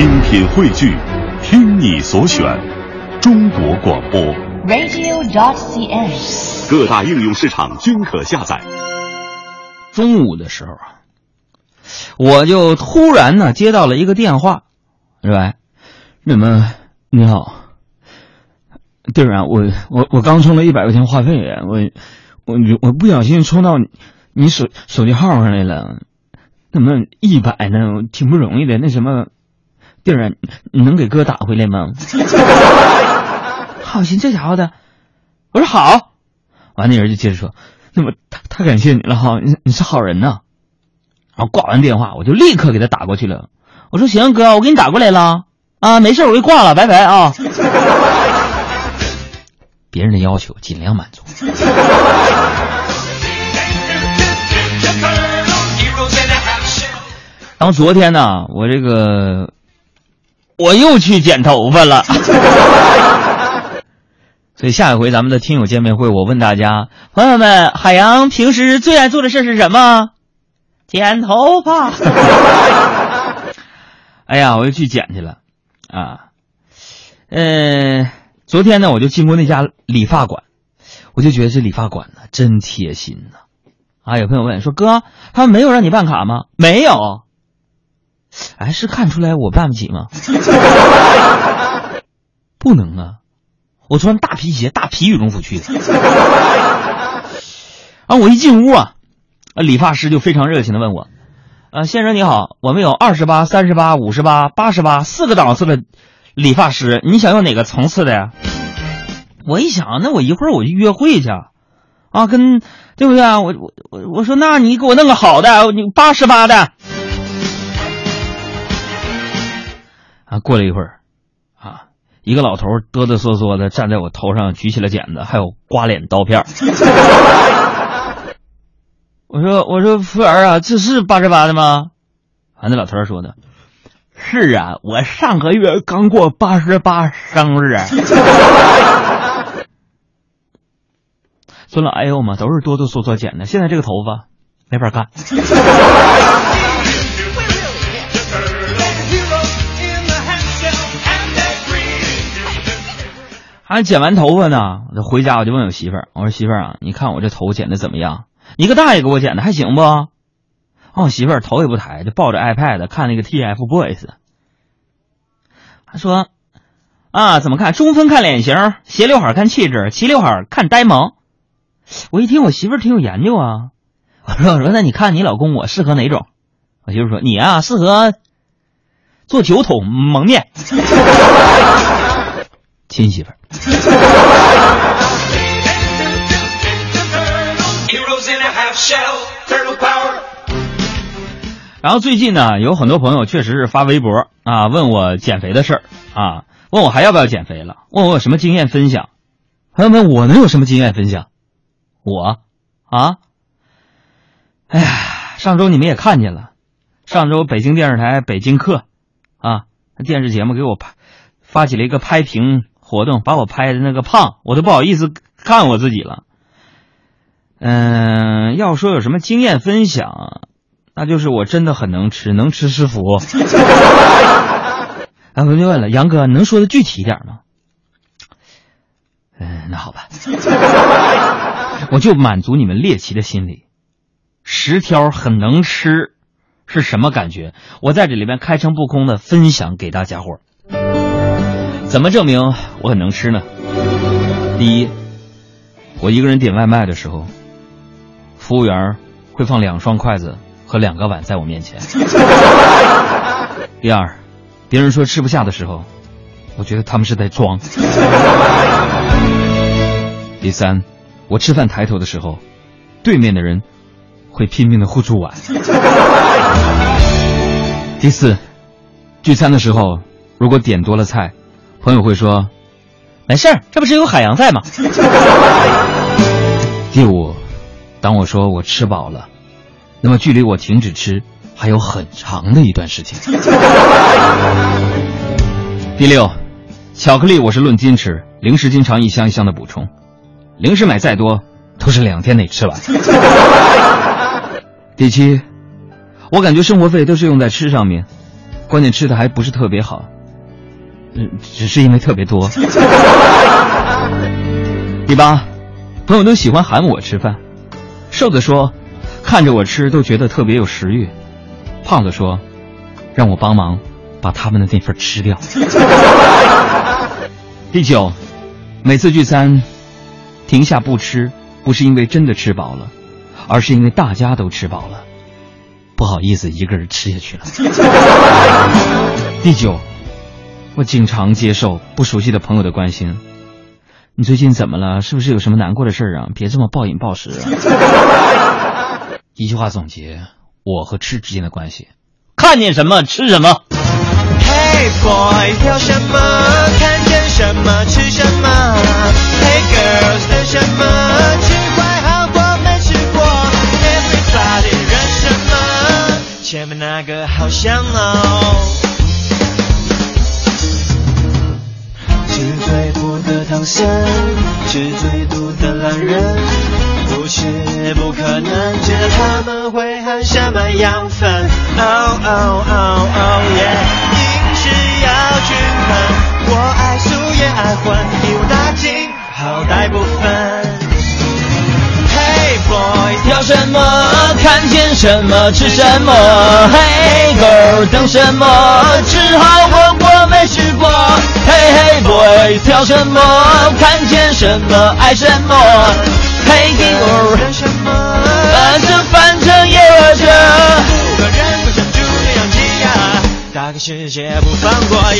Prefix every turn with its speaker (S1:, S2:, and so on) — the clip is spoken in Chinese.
S1: 精品汇聚，听你所选，中国广播。
S2: radio.dot.cn，。
S1: 各大应用市场均可下载。
S3: 中午的时候啊，我就突然呢接到了一个电话，是吧？那么你好，弟儿啊，我我我刚充了一百块钱话费，我我我不小心充到你你手手机号上来了，那么一百呢，挺不容易的。那什么，弟儿啊，你能给哥打回来吗？好心这家伙的，我说好。完，那人就接着说，那么太太感谢你了哈，你你是好人呐。然后挂完电话，我就立刻给他打过去了。我说行，哥，我给你打过来了啊，没事，我给挂了，拜拜啊。别人的要求尽量满足。然后昨天呢，我这个我又去剪头发了。所以下一回咱们的听友见面会，我问大家，朋友们，海洋平时最爱做的事是什么？剪头发。哎呀，我又去剪去了，啊，嗯、昨天呢，我就经过那家理发馆，我就觉得这理发馆呢真贴心呐、啊。有朋友问说，哥，他们没有让你办卡吗？没有。哎，是看出来我办不起吗？不能啊。我穿大皮鞋、大皮羽绒服去的。啊，我一进屋啊，理发师就非常热情的问我：“啊，先生你好，我们有二十八、三十八、五十八、八十八四个档次的理发师，你想要哪个层次的呀？”我一想，那我一会儿我就约会去，啊，跟对不对啊？我我我我说，那你给我弄个好的，你八十八的。啊，过了一会儿，啊。一个老头哆哆嗦嗦的站在我头上，举起了剪子，还有刮脸刀片。我说：“我说服务员啊，这是八十八的吗？”啊，那老头说的：“是啊，我上个月刚过八十八生日。”尊老爱幼嘛，都是哆哆嗦嗦剪的。现在这个头发没法干。还剪完头发呢，我回家我就问我媳妇儿，我说媳妇儿啊，你看我这头剪的怎么样？你个大爷给我剪的还行不？哦，我媳妇儿头也不抬，就抱着 iPad 看那个 TFBOYS。他说啊，怎么看？中分看脸型，斜刘海看气质，齐刘海看呆萌。我一听，我媳妇儿挺有研究啊。我说我说那你看你老公我适合哪种？我媳妇说你啊适合做酒桶蒙面。亲媳妇儿。然后最近呢，有很多朋友确实是发微博啊，问我减肥的事儿啊，问我还要不要减肥了，问我有什么经验分享。朋友们，我能有什么经验分享？我啊，哎呀，上周你们也看见了，上周北京电视台北京客啊电视节目给我拍发起了一个拍屏活动，把我拍的那个胖，我都不好意思看我自己了。嗯，要说有什么经验分享，那就是我真的很能吃，能吃是福。然后就问了杨哥，能说的具体一点吗？嗯，那好吧，我就满足你们猎奇的心理。十条很能吃是什么感觉？我在这里边开诚布公的分享给大家伙儿。怎么证明我很能吃呢？第一，我一个人点外卖的时候，服务员会放两双筷子和两个碗在我面前。第二，别人说吃不下的时候，我觉得他们是在装。第三，我吃饭抬头的时候，对面的人会拼命的护住碗。第四，聚餐的时候，如果点多了菜，朋友会说：“没事儿，这不是有海洋在吗？” 第五，当我说我吃饱了，那么距离我停止吃还有很长的一段时间。第六，巧克力我是论斤吃，零食经常一箱一箱的补充，零食买再多都是两天内吃完。第七，我感觉生活费都是用在吃上面，关键吃的还不是特别好，嗯，只是因为特别多。第八，朋友都喜欢喊我吃饭，瘦子说，看着我吃都觉得特别有食欲，胖子说，让我帮忙把他们的那份吃掉。第九，每次聚餐停下不吃，不是因为真的吃饱了，而是因为大家都吃饱了。不好意思，一个人吃下去了。第九，我经常接受不熟悉的朋友的关心。你最近怎么了？是不是有什么难过的事儿啊？别这么暴饮暴食啊！一句话总结我和吃之间的关系：看见什么吃什么。
S2: Hey boy，挑什么？看见什么吃什么？Hey girls，等什么？吃坏好过没吃过。Everybody，忍什么？前面那个好香哦。补的唐僧，吃最毒的烂人，不是不可能，只他们会喊什么养分哦哦哦哦耶！硬是要均衡，我爱素也爱荤，一网打尽，好歹不分。Hey boy，跳什么？看见什么吃什么？Hey girl，等什么？吃好火锅没吃过。Hey hey boy，挑什么？看见什么爱什么？Hey girl，等什么？反正反正也饿着。不可忍不想住那样挤压，大个世界不放过。